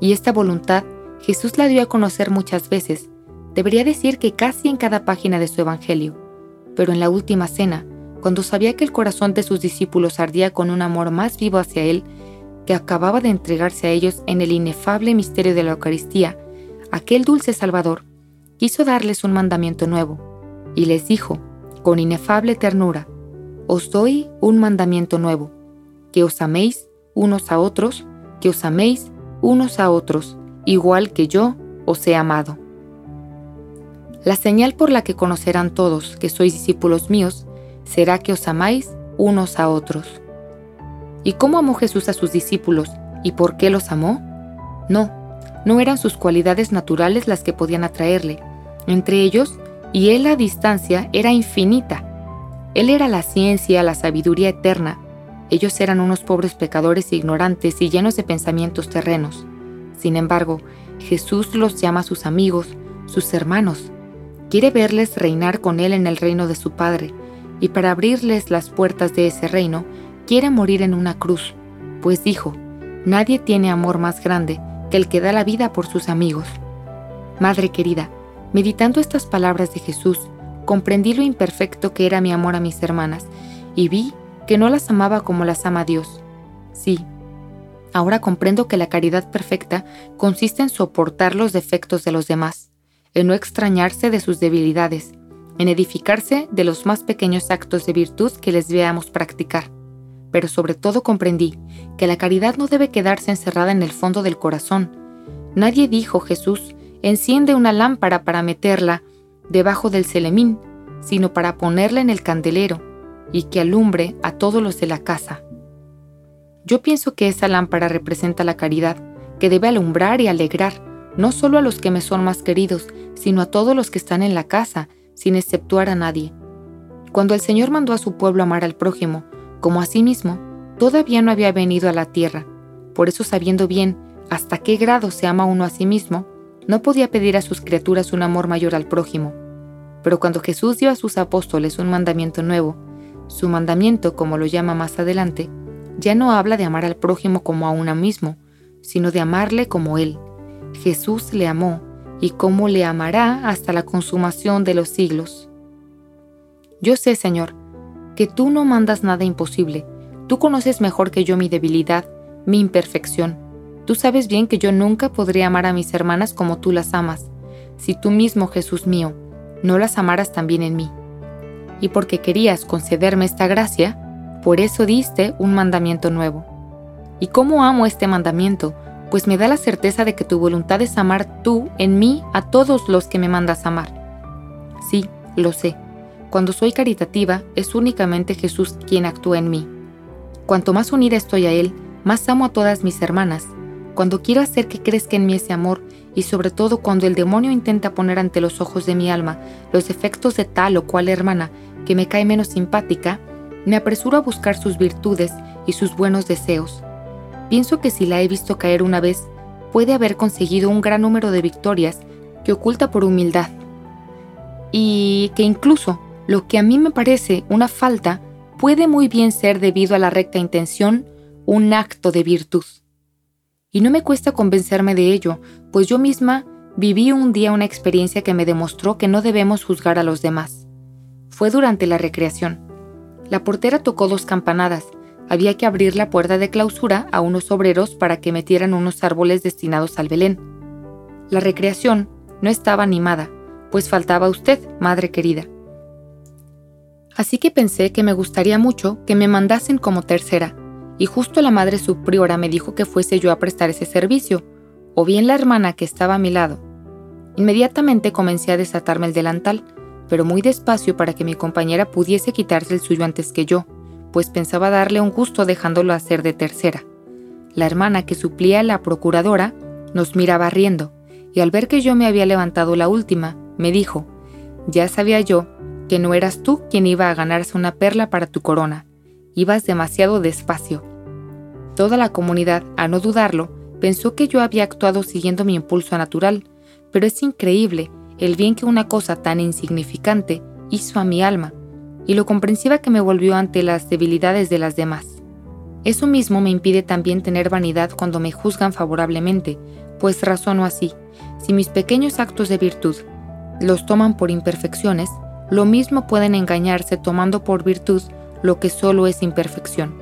Y esta voluntad Jesús la dio a conocer muchas veces, debería decir que casi en cada página de su Evangelio, pero en la última cena, cuando sabía que el corazón de sus discípulos ardía con un amor más vivo hacia Él, que acababa de entregarse a ellos en el inefable misterio de la Eucaristía, aquel dulce Salvador quiso darles un mandamiento nuevo, y les dijo, con inefable ternura, Os doy un mandamiento nuevo, que os améis unos a otros, que os améis unos a otros, igual que yo os he amado. La señal por la que conocerán todos que sois discípulos míos será que os amáis unos a otros. ¿Y cómo amó Jesús a sus discípulos y por qué los amó? No, no eran sus cualidades naturales las que podían atraerle. Entre ellos, y él a distancia, era infinita. Él era la ciencia, la sabiduría eterna. Ellos eran unos pobres pecadores ignorantes y llenos de pensamientos terrenos. Sin embargo, Jesús los llama sus amigos, sus hermanos. Quiere verles reinar con Él en el reino de su Padre, y para abrirles las puertas de ese reino, quiere morir en una cruz, pues dijo, nadie tiene amor más grande que el que da la vida por sus amigos. Madre querida, meditando estas palabras de Jesús, comprendí lo imperfecto que era mi amor a mis hermanas y vi que no las amaba como las ama Dios. Sí, ahora comprendo que la caridad perfecta consiste en soportar los defectos de los demás, en no extrañarse de sus debilidades, en edificarse de los más pequeños actos de virtud que les veamos practicar. Pero sobre todo comprendí que la caridad no debe quedarse encerrada en el fondo del corazón. Nadie dijo, Jesús, enciende una lámpara para meterla debajo del celemín, sino para ponerla en el candelero y que alumbre a todos los de la casa. Yo pienso que esa lámpara representa la caridad, que debe alumbrar y alegrar, no solo a los que me son más queridos, sino a todos los que están en la casa, sin exceptuar a nadie. Cuando el Señor mandó a su pueblo amar al prójimo, como a sí mismo, todavía no había venido a la tierra. Por eso, sabiendo bien hasta qué grado se ama uno a sí mismo, no podía pedir a sus criaturas un amor mayor al prójimo. Pero cuando Jesús dio a sus apóstoles un mandamiento nuevo, su mandamiento, como lo llama más adelante, ya no habla de amar al prójimo como a uno mismo, sino de amarle como Él. Jesús le amó y cómo le amará hasta la consumación de los siglos. Yo sé, Señor, que tú no mandas nada imposible. Tú conoces mejor que yo mi debilidad, mi imperfección. Tú sabes bien que yo nunca podría amar a mis hermanas como tú las amas, si tú mismo, Jesús mío, no las amaras también en mí. Y porque querías concederme esta gracia, por eso diste un mandamiento nuevo. ¿Y cómo amo este mandamiento? Pues me da la certeza de que tu voluntad es amar tú en mí a todos los que me mandas amar. Sí, lo sé. Cuando soy caritativa, es únicamente Jesús quien actúa en mí. Cuanto más unida estoy a Él, más amo a todas mis hermanas. Cuando quiero hacer que crezca en mí ese amor, y sobre todo cuando el demonio intenta poner ante los ojos de mi alma los defectos de tal o cual hermana que me cae menos simpática, me apresuro a buscar sus virtudes y sus buenos deseos. Pienso que si la he visto caer una vez, puede haber conseguido un gran número de victorias que oculta por humildad. Y que incluso lo que a mí me parece una falta puede muy bien ser debido a la recta intención un acto de virtud. Y no me cuesta convencerme de ello, pues yo misma viví un día una experiencia que me demostró que no debemos juzgar a los demás. Fue durante la recreación. La portera tocó dos campanadas. Había que abrir la puerta de clausura a unos obreros para que metieran unos árboles destinados al Belén. La recreación no estaba animada, pues faltaba usted, madre querida. Así que pensé que me gustaría mucho que me mandasen como tercera, y justo la madre superiora me dijo que fuese yo a prestar ese servicio, o bien la hermana que estaba a mi lado. Inmediatamente comencé a desatarme el delantal, pero muy despacio para que mi compañera pudiese quitarse el suyo antes que yo, pues pensaba darle un gusto dejándolo hacer de tercera. La hermana que suplía a la procuradora nos miraba riendo, y al ver que yo me había levantado la última, me dijo, ya sabía yo que no eras tú quien iba a ganarse una perla para tu corona, ibas demasiado despacio. Toda la comunidad, a no dudarlo, pensó que yo había actuado siguiendo mi impulso natural, pero es increíble el bien que una cosa tan insignificante hizo a mi alma y lo comprensiva que me volvió ante las debilidades de las demás. Eso mismo me impide también tener vanidad cuando me juzgan favorablemente, pues razono así, si mis pequeños actos de virtud los toman por imperfecciones, lo mismo pueden engañarse tomando por virtud lo que solo es imperfección.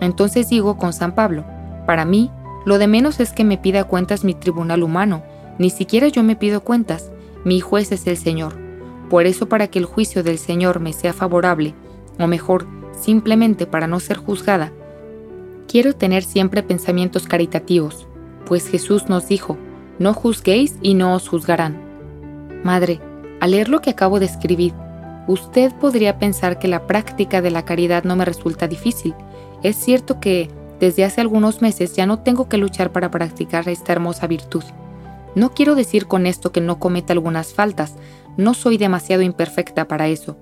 Entonces digo con San Pablo, para mí, lo de menos es que me pida cuentas mi tribunal humano, ni siquiera yo me pido cuentas, mi juez es el Señor. Por eso para que el juicio del Señor me sea favorable, o mejor, simplemente para no ser juzgada, quiero tener siempre pensamientos caritativos, pues Jesús nos dijo, no juzguéis y no os juzgarán. Madre, al leer lo que acabo de escribir, usted podría pensar que la práctica de la caridad no me resulta difícil. Es cierto que desde hace algunos meses ya no tengo que luchar para practicar esta hermosa virtud. No quiero decir con esto que no cometa algunas faltas, no soy demasiado imperfecta para eso,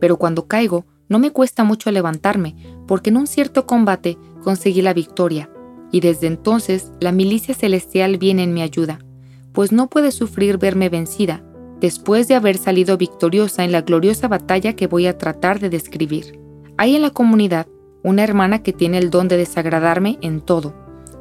pero cuando caigo no me cuesta mucho levantarme, porque en un cierto combate conseguí la victoria, y desde entonces la milicia celestial viene en mi ayuda, pues no puede sufrir verme vencida, después de haber salido victoriosa en la gloriosa batalla que voy a tratar de describir. Hay en la comunidad una hermana que tiene el don de desagradarme en todo,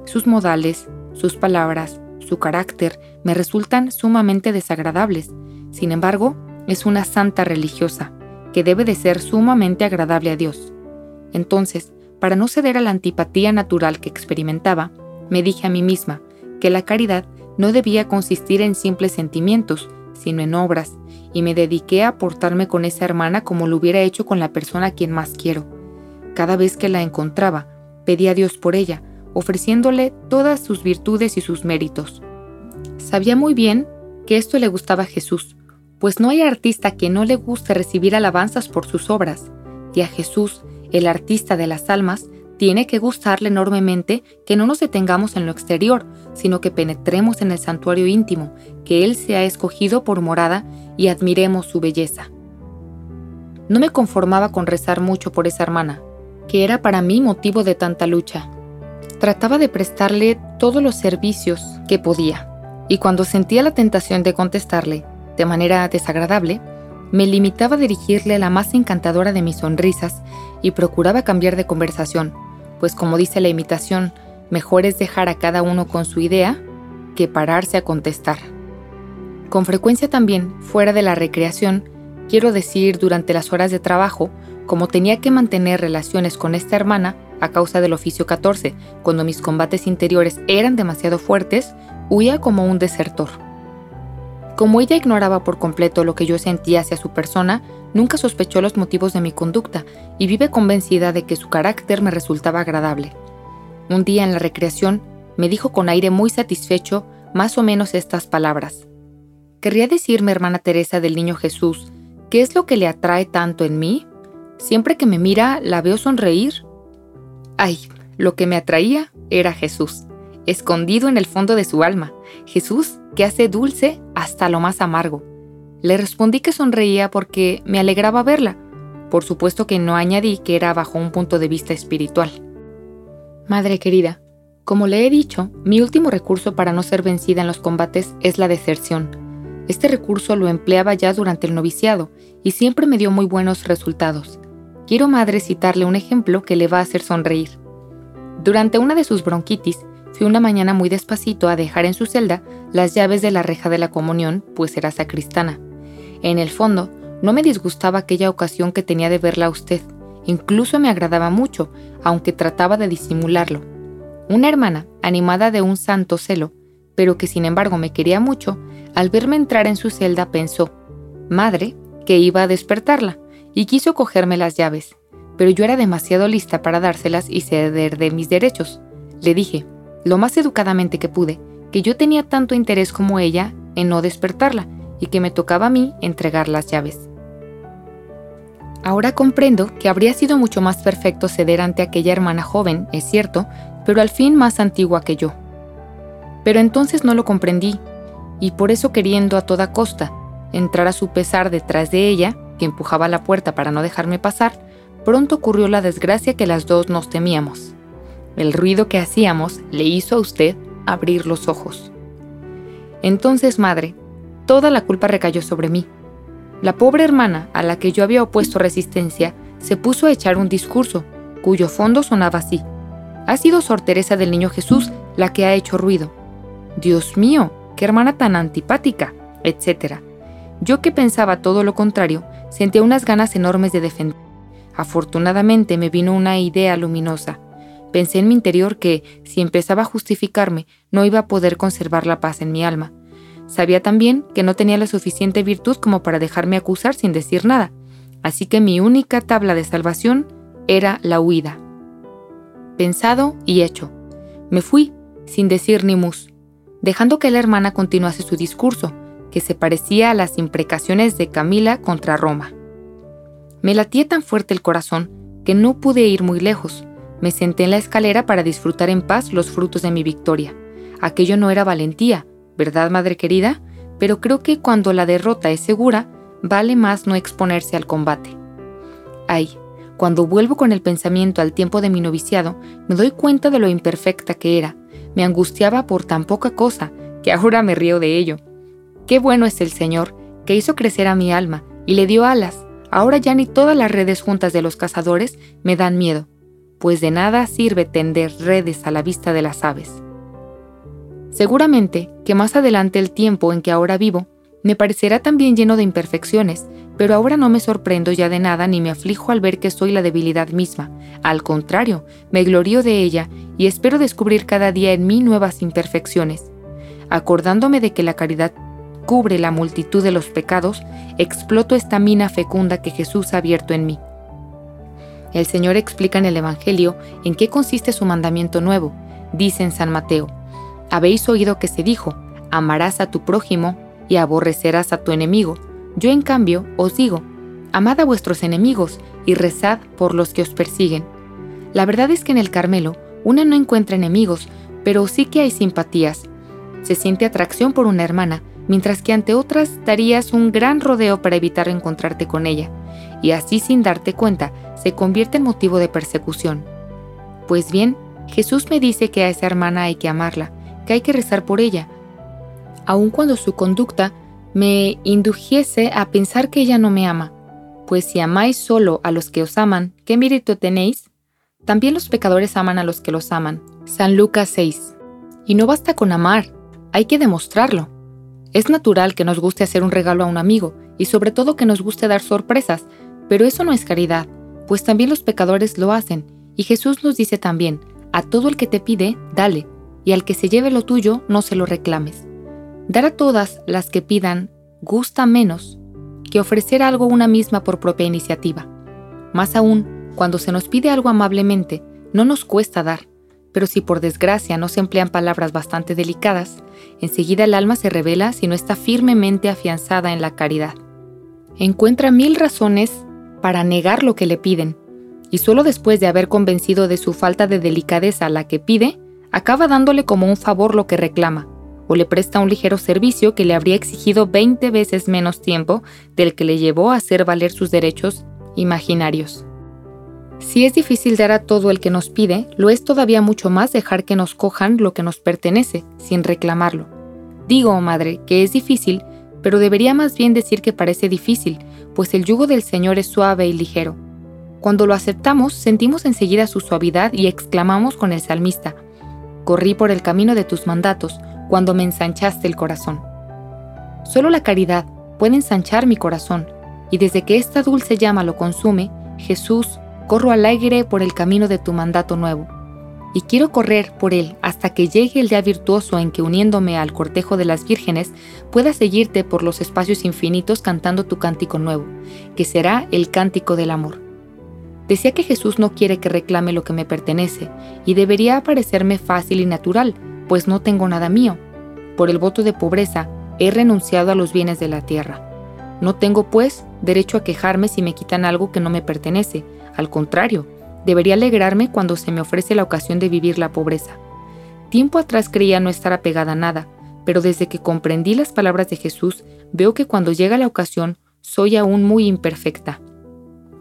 sus modales, sus palabras, su carácter me resultan sumamente desagradables. Sin embargo, es una santa religiosa, que debe de ser sumamente agradable a Dios. Entonces, para no ceder a la antipatía natural que experimentaba, me dije a mí misma que la caridad no debía consistir en simples sentimientos, sino en obras, y me dediqué a portarme con esa hermana como lo hubiera hecho con la persona a quien más quiero. Cada vez que la encontraba, pedía a Dios por ella, ofreciéndole todas sus virtudes y sus méritos. Sabía muy bien que esto le gustaba a Jesús, pues no hay artista que no le guste recibir alabanzas por sus obras, y a Jesús, el artista de las almas, tiene que gustarle enormemente que no nos detengamos en lo exterior, sino que penetremos en el santuario íntimo, que Él se ha escogido por morada y admiremos su belleza. No me conformaba con rezar mucho por esa hermana, que era para mí motivo de tanta lucha. Trataba de prestarle todos los servicios que podía, y cuando sentía la tentación de contestarle, de manera desagradable, me limitaba a dirigirle la más encantadora de mis sonrisas y procuraba cambiar de conversación, pues como dice la imitación, mejor es dejar a cada uno con su idea que pararse a contestar. Con frecuencia también, fuera de la recreación, quiero decir durante las horas de trabajo, como tenía que mantener relaciones con esta hermana a causa del oficio 14, cuando mis combates interiores eran demasiado fuertes, huía como un desertor. Como ella ignoraba por completo lo que yo sentía hacia su persona, nunca sospechó los motivos de mi conducta y vive convencida de que su carácter me resultaba agradable. Un día en la recreación me dijo con aire muy satisfecho más o menos estas palabras. ¿Querría decirme, hermana Teresa del Niño Jesús, qué es lo que le atrae tanto en mí? Siempre que me mira, la veo sonreír. Ay, lo que me atraía era Jesús, escondido en el fondo de su alma. Jesús que hace dulce hasta lo más amargo. Le respondí que sonreía porque me alegraba verla. Por supuesto que no añadí que era bajo un punto de vista espiritual. Madre querida, como le he dicho, mi último recurso para no ser vencida en los combates es la deserción. Este recurso lo empleaba ya durante el noviciado y siempre me dio muy buenos resultados. Quiero, madre, citarle un ejemplo que le va a hacer sonreír. Durante una de sus bronquitis, fui una mañana muy despacito a dejar en su celda las llaves de la reja de la comunión, pues era sacristana. En el fondo, no me disgustaba aquella ocasión que tenía de verla a usted, incluso me agradaba mucho, aunque trataba de disimularlo. Una hermana, animada de un santo celo, pero que sin embargo me quería mucho, al verme entrar en su celda pensó, madre, que iba a despertarla, y quiso cogerme las llaves, pero yo era demasiado lista para dárselas y ceder de mis derechos. Le dije, lo más educadamente que pude, que yo tenía tanto interés como ella en no despertarla, y que me tocaba a mí entregar las llaves. Ahora comprendo que habría sido mucho más perfecto ceder ante aquella hermana joven, es cierto, pero al fin más antigua que yo. Pero entonces no lo comprendí, y por eso queriendo a toda costa entrar a su pesar detrás de ella, que empujaba la puerta para no dejarme pasar, pronto ocurrió la desgracia que las dos nos temíamos. El ruido que hacíamos le hizo a usted abrir los ojos. Entonces, madre, toda la culpa recayó sobre mí. La pobre hermana, a la que yo había opuesto resistencia, se puso a echar un discurso, cuyo fondo sonaba así. Ha sido Sor Teresa del Niño Jesús la que ha hecho ruido. Dios mío, qué hermana tan antipática, etc. Yo que pensaba todo lo contrario, sentía unas ganas enormes de defender. Afortunadamente me vino una idea luminosa. Pensé en mi interior que, si empezaba a justificarme, no iba a poder conservar la paz en mi alma. Sabía también que no tenía la suficiente virtud como para dejarme acusar sin decir nada, así que mi única tabla de salvación era la huida. Pensado y hecho. Me fui, sin decir ni mus, dejando que la hermana continuase su discurso, que se parecía a las imprecaciones de Camila contra Roma. Me latía tan fuerte el corazón que no pude ir muy lejos. Me senté en la escalera para disfrutar en paz los frutos de mi victoria. Aquello no era valentía, ¿verdad, madre querida? Pero creo que cuando la derrota es segura, vale más no exponerse al combate. Ay, cuando vuelvo con el pensamiento al tiempo de mi noviciado, me doy cuenta de lo imperfecta que era. Me angustiaba por tan poca cosa, que ahora me río de ello. Qué bueno es el Señor, que hizo crecer a mi alma y le dio alas. Ahora ya ni todas las redes juntas de los cazadores me dan miedo, pues de nada sirve tender redes a la vista de las aves. Seguramente que más adelante el tiempo en que ahora vivo me parecerá también lleno de imperfecciones, pero ahora no me sorprendo ya de nada ni me aflijo al ver que soy la debilidad misma. Al contrario, me glorío de ella y espero descubrir cada día en mí nuevas imperfecciones. Acordándome de que la caridad cubre la multitud de los pecados, exploto esta mina fecunda que Jesús ha abierto en mí. El Señor explica en el Evangelio en qué consiste su mandamiento nuevo. Dice en San Mateo, habéis oído que se dijo, amarás a tu prójimo y aborrecerás a tu enemigo. Yo en cambio os digo, amad a vuestros enemigos y rezad por los que os persiguen. La verdad es que en el Carmelo una no encuentra enemigos, pero sí que hay simpatías. Se siente atracción por una hermana, mientras que ante otras darías un gran rodeo para evitar encontrarte con ella, y así sin darte cuenta se convierte en motivo de persecución. Pues bien, Jesús me dice que a esa hermana hay que amarla, que hay que rezar por ella, aun cuando su conducta me indujese a pensar que ella no me ama. Pues si amáis solo a los que os aman, ¿qué mérito tenéis? También los pecadores aman a los que los aman. San Lucas 6. Y no basta con amar, hay que demostrarlo. Es natural que nos guste hacer un regalo a un amigo y sobre todo que nos guste dar sorpresas, pero eso no es caridad, pues también los pecadores lo hacen, y Jesús nos dice también, a todo el que te pide, dale, y al que se lleve lo tuyo, no se lo reclames. Dar a todas las que pidan gusta menos que ofrecer algo una misma por propia iniciativa. Más aún, cuando se nos pide algo amablemente, no nos cuesta dar, pero si por desgracia no se emplean palabras bastante delicadas, enseguida el alma se revela si no está firmemente afianzada en la caridad. Encuentra mil razones para negar lo que le piden, y solo después de haber convencido de su falta de delicadeza a la que pide, acaba dándole como un favor lo que reclama, o le presta un ligero servicio que le habría exigido 20 veces menos tiempo del que le llevó a hacer valer sus derechos imaginarios. Si es difícil dar a todo el que nos pide, lo es todavía mucho más dejar que nos cojan lo que nos pertenece, sin reclamarlo. Digo, madre, que es difícil, pero debería más bien decir que parece difícil, pues el yugo del Señor es suave y ligero. Cuando lo aceptamos, sentimos enseguida su suavidad y exclamamos con el salmista, Corrí por el camino de tus mandatos, cuando me ensanchaste el corazón. Solo la caridad puede ensanchar mi corazón, y desde que esta dulce llama lo consume, Jesús, corro alegre por el camino de tu mandato nuevo. Y quiero correr por él hasta que llegue el día virtuoso en que uniéndome al cortejo de las vírgenes pueda seguirte por los espacios infinitos cantando tu cántico nuevo, que será el cántico del amor. Decía que Jesús no quiere que reclame lo que me pertenece, y debería parecerme fácil y natural, pues no tengo nada mío. Por el voto de pobreza he renunciado a los bienes de la tierra. No tengo, pues, derecho a quejarme si me quitan algo que no me pertenece. Al contrario, debería alegrarme cuando se me ofrece la ocasión de vivir la pobreza. Tiempo atrás creía no estar apegada a nada, pero desde que comprendí las palabras de Jesús, veo que cuando llega la ocasión soy aún muy imperfecta.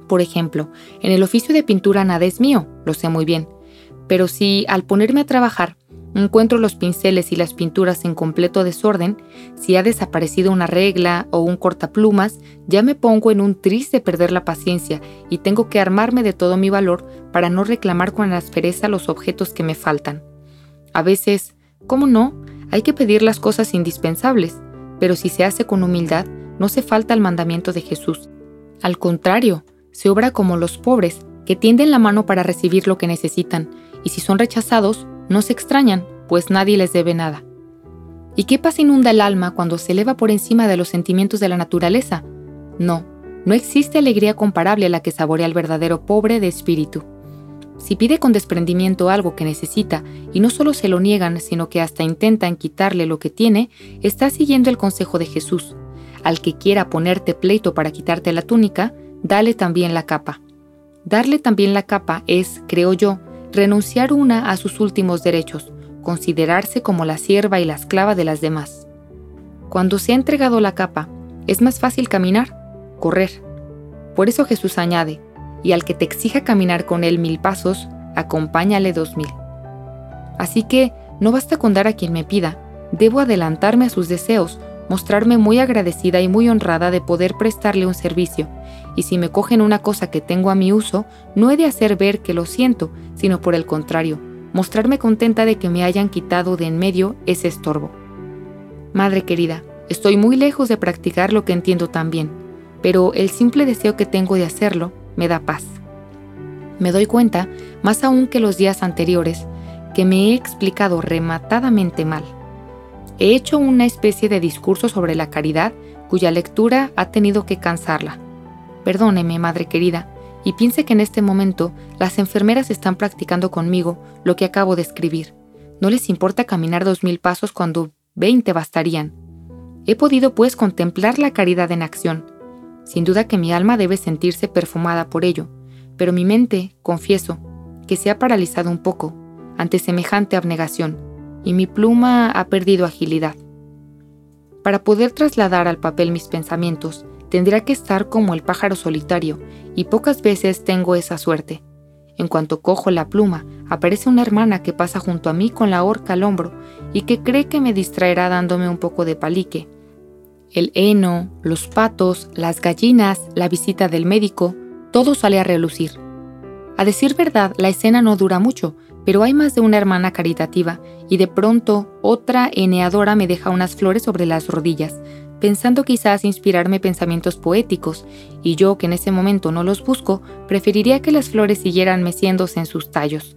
Por ejemplo, en el oficio de pintura nada es mío, lo sé muy bien, pero si al ponerme a trabajar encuentro los pinceles y las pinturas en completo desorden, si ha desaparecido una regla o un cortaplumas, ya me pongo en un triste perder la paciencia y tengo que armarme de todo mi valor para no reclamar con aspereza los objetos que me faltan. A veces, ¿cómo no? Hay que pedir las cosas indispensables, pero si se hace con humildad, no se falta el mandamiento de Jesús. Al contrario, se obra como los pobres, que tienden la mano para recibir lo que necesitan, y si son rechazados, no se extrañan, pues nadie les debe nada. ¿Y qué paz inunda el alma cuando se eleva por encima de los sentimientos de la naturaleza? No, no existe alegría comparable a la que saborea el verdadero pobre de espíritu. Si pide con desprendimiento algo que necesita y no solo se lo niegan, sino que hasta intentan quitarle lo que tiene, está siguiendo el consejo de Jesús. Al que quiera ponerte pleito para quitarte la túnica, dale también la capa. Darle también la capa es, creo yo, renunciar una a sus últimos derechos, considerarse como la sierva y la esclava de las demás. Cuando se ha entregado la capa, es más fácil caminar, correr. Por eso Jesús añade, y al que te exija caminar con él mil pasos, acompáñale dos mil. Así que no basta con dar a quien me pida, debo adelantarme a sus deseos, mostrarme muy agradecida y muy honrada de poder prestarle un servicio, y si me cogen una cosa que tengo a mi uso, no he de hacer ver que lo siento, sino por el contrario, mostrarme contenta de que me hayan quitado de en medio ese estorbo. Madre querida, estoy muy lejos de practicar lo que entiendo tan bien, pero el simple deseo que tengo de hacerlo me da paz. Me doy cuenta, más aún que los días anteriores, que me he explicado rematadamente mal he hecho una especie de discurso sobre la caridad cuya lectura ha tenido que cansarla. Perdóneme, madre querida, y piense que en este momento las enfermeras están practicando conmigo lo que acabo de escribir. No les importa caminar dos mil pasos cuando veinte bastarían. He podido pues contemplar la caridad en acción. Sin duda que mi alma debe sentirse perfumada por ello, pero mi mente, confieso, que se ha paralizado un poco ante semejante abnegación y mi pluma ha perdido agilidad. Para poder trasladar al papel mis pensamientos, tendría que estar como el pájaro solitario, y pocas veces tengo esa suerte. En cuanto cojo la pluma, aparece una hermana que pasa junto a mí con la horca al hombro y que cree que me distraerá dándome un poco de palique. El heno, los patos, las gallinas, la visita del médico, todo sale a relucir. A decir verdad, la escena no dura mucho, pero hay más de una hermana caritativa y de pronto otra eneadora me deja unas flores sobre las rodillas, pensando quizás inspirarme pensamientos poéticos, y yo, que en ese momento no los busco, preferiría que las flores siguieran meciéndose en sus tallos.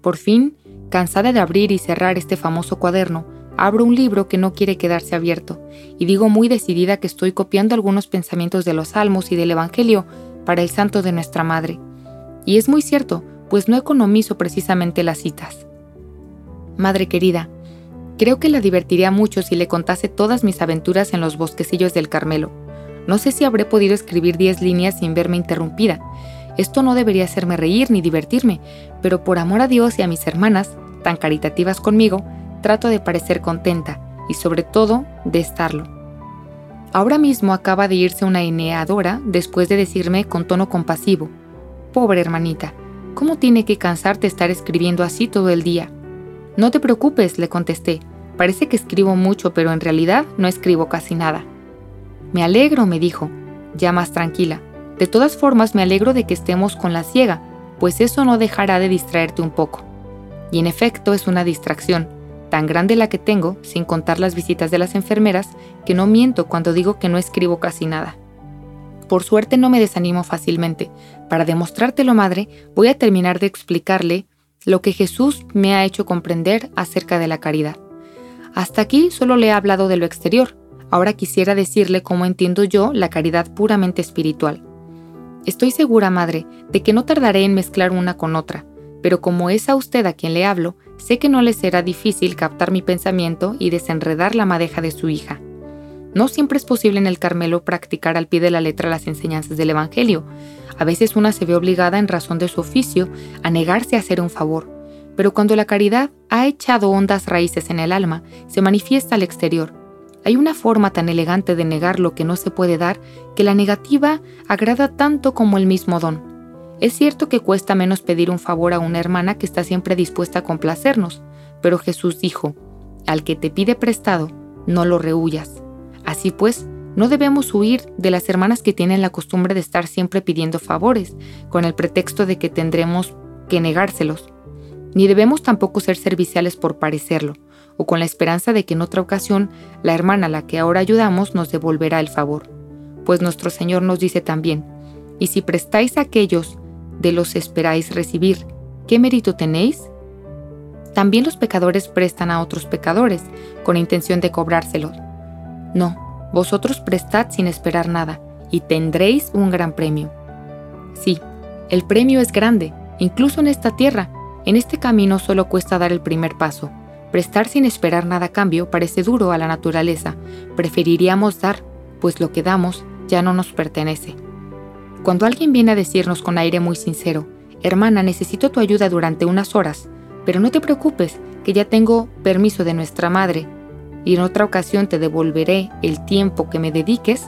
Por fin, cansada de abrir y cerrar este famoso cuaderno, abro un libro que no quiere quedarse abierto, y digo muy decidida que estoy copiando algunos pensamientos de los salmos y del Evangelio para el santo de nuestra Madre. Y es muy cierto, pues no economizo precisamente las citas. Madre querida, creo que la divertiría mucho si le contase todas mis aventuras en los bosquecillos del Carmelo. No sé si habré podido escribir 10 líneas sin verme interrumpida. Esto no debería hacerme reír ni divertirme, pero por amor a Dios y a mis hermanas, tan caritativas conmigo, trato de parecer contenta y sobre todo de estarlo. Ahora mismo acaba de irse una eneadora después de decirme con tono compasivo, Pobre hermanita, ¿Cómo tiene que cansarte estar escribiendo así todo el día? No te preocupes, le contesté. Parece que escribo mucho, pero en realidad no escribo casi nada. Me alegro, me dijo, ya más tranquila. De todas formas, me alegro de que estemos con la ciega, pues eso no dejará de distraerte un poco. Y en efecto es una distracción, tan grande la que tengo, sin contar las visitas de las enfermeras, que no miento cuando digo que no escribo casi nada. Por suerte no me desanimo fácilmente. Para demostrártelo, madre, voy a terminar de explicarle lo que Jesús me ha hecho comprender acerca de la caridad. Hasta aquí solo le he hablado de lo exterior. Ahora quisiera decirle cómo entiendo yo la caridad puramente espiritual. Estoy segura, madre, de que no tardaré en mezclar una con otra, pero como es a usted a quien le hablo, sé que no le será difícil captar mi pensamiento y desenredar la madeja de su hija. No siempre es posible en el Carmelo practicar al pie de la letra las enseñanzas del Evangelio. A veces una se ve obligada en razón de su oficio a negarse a hacer un favor. Pero cuando la caridad ha echado hondas raíces en el alma, se manifiesta al exterior. Hay una forma tan elegante de negar lo que no se puede dar que la negativa agrada tanto como el mismo don. Es cierto que cuesta menos pedir un favor a una hermana que está siempre dispuesta a complacernos, pero Jesús dijo, al que te pide prestado, no lo rehuyas. Así pues, no debemos huir de las hermanas que tienen la costumbre de estar siempre pidiendo favores, con el pretexto de que tendremos que negárselos. Ni debemos tampoco ser serviciales por parecerlo, o con la esperanza de que en otra ocasión la hermana a la que ahora ayudamos nos devolverá el favor. Pues nuestro Señor nos dice también, y si prestáis a aquellos de los esperáis recibir, ¿qué mérito tenéis? También los pecadores prestan a otros pecadores, con intención de cobrárselos no, vosotros prestad sin esperar nada, y tendréis un gran premio. Sí, el premio es grande, incluso en esta tierra. En este camino solo cuesta dar el primer paso. Prestar sin esperar nada a cambio parece duro a la naturaleza. Preferiríamos dar, pues lo que damos ya no nos pertenece. Cuando alguien viene a decirnos con aire muy sincero, hermana, necesito tu ayuda durante unas horas, pero no te preocupes, que ya tengo permiso de nuestra madre y en otra ocasión te devolveré el tiempo que me dediques,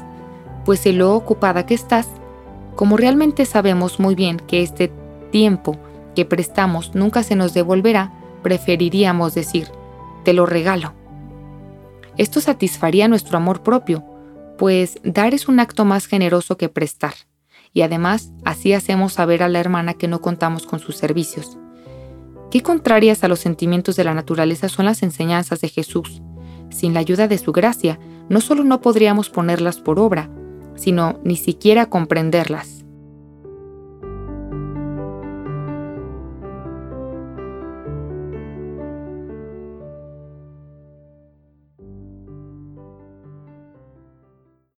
pues en lo ocupada que estás, como realmente sabemos muy bien que este tiempo que prestamos nunca se nos devolverá, preferiríamos decir, te lo regalo. Esto satisfaría nuestro amor propio, pues dar es un acto más generoso que prestar, y además así hacemos saber a la hermana que no contamos con sus servicios. Qué contrarias a los sentimientos de la naturaleza son las enseñanzas de Jesús, sin la ayuda de su gracia, no solo no podríamos ponerlas por obra, sino ni siquiera comprenderlas.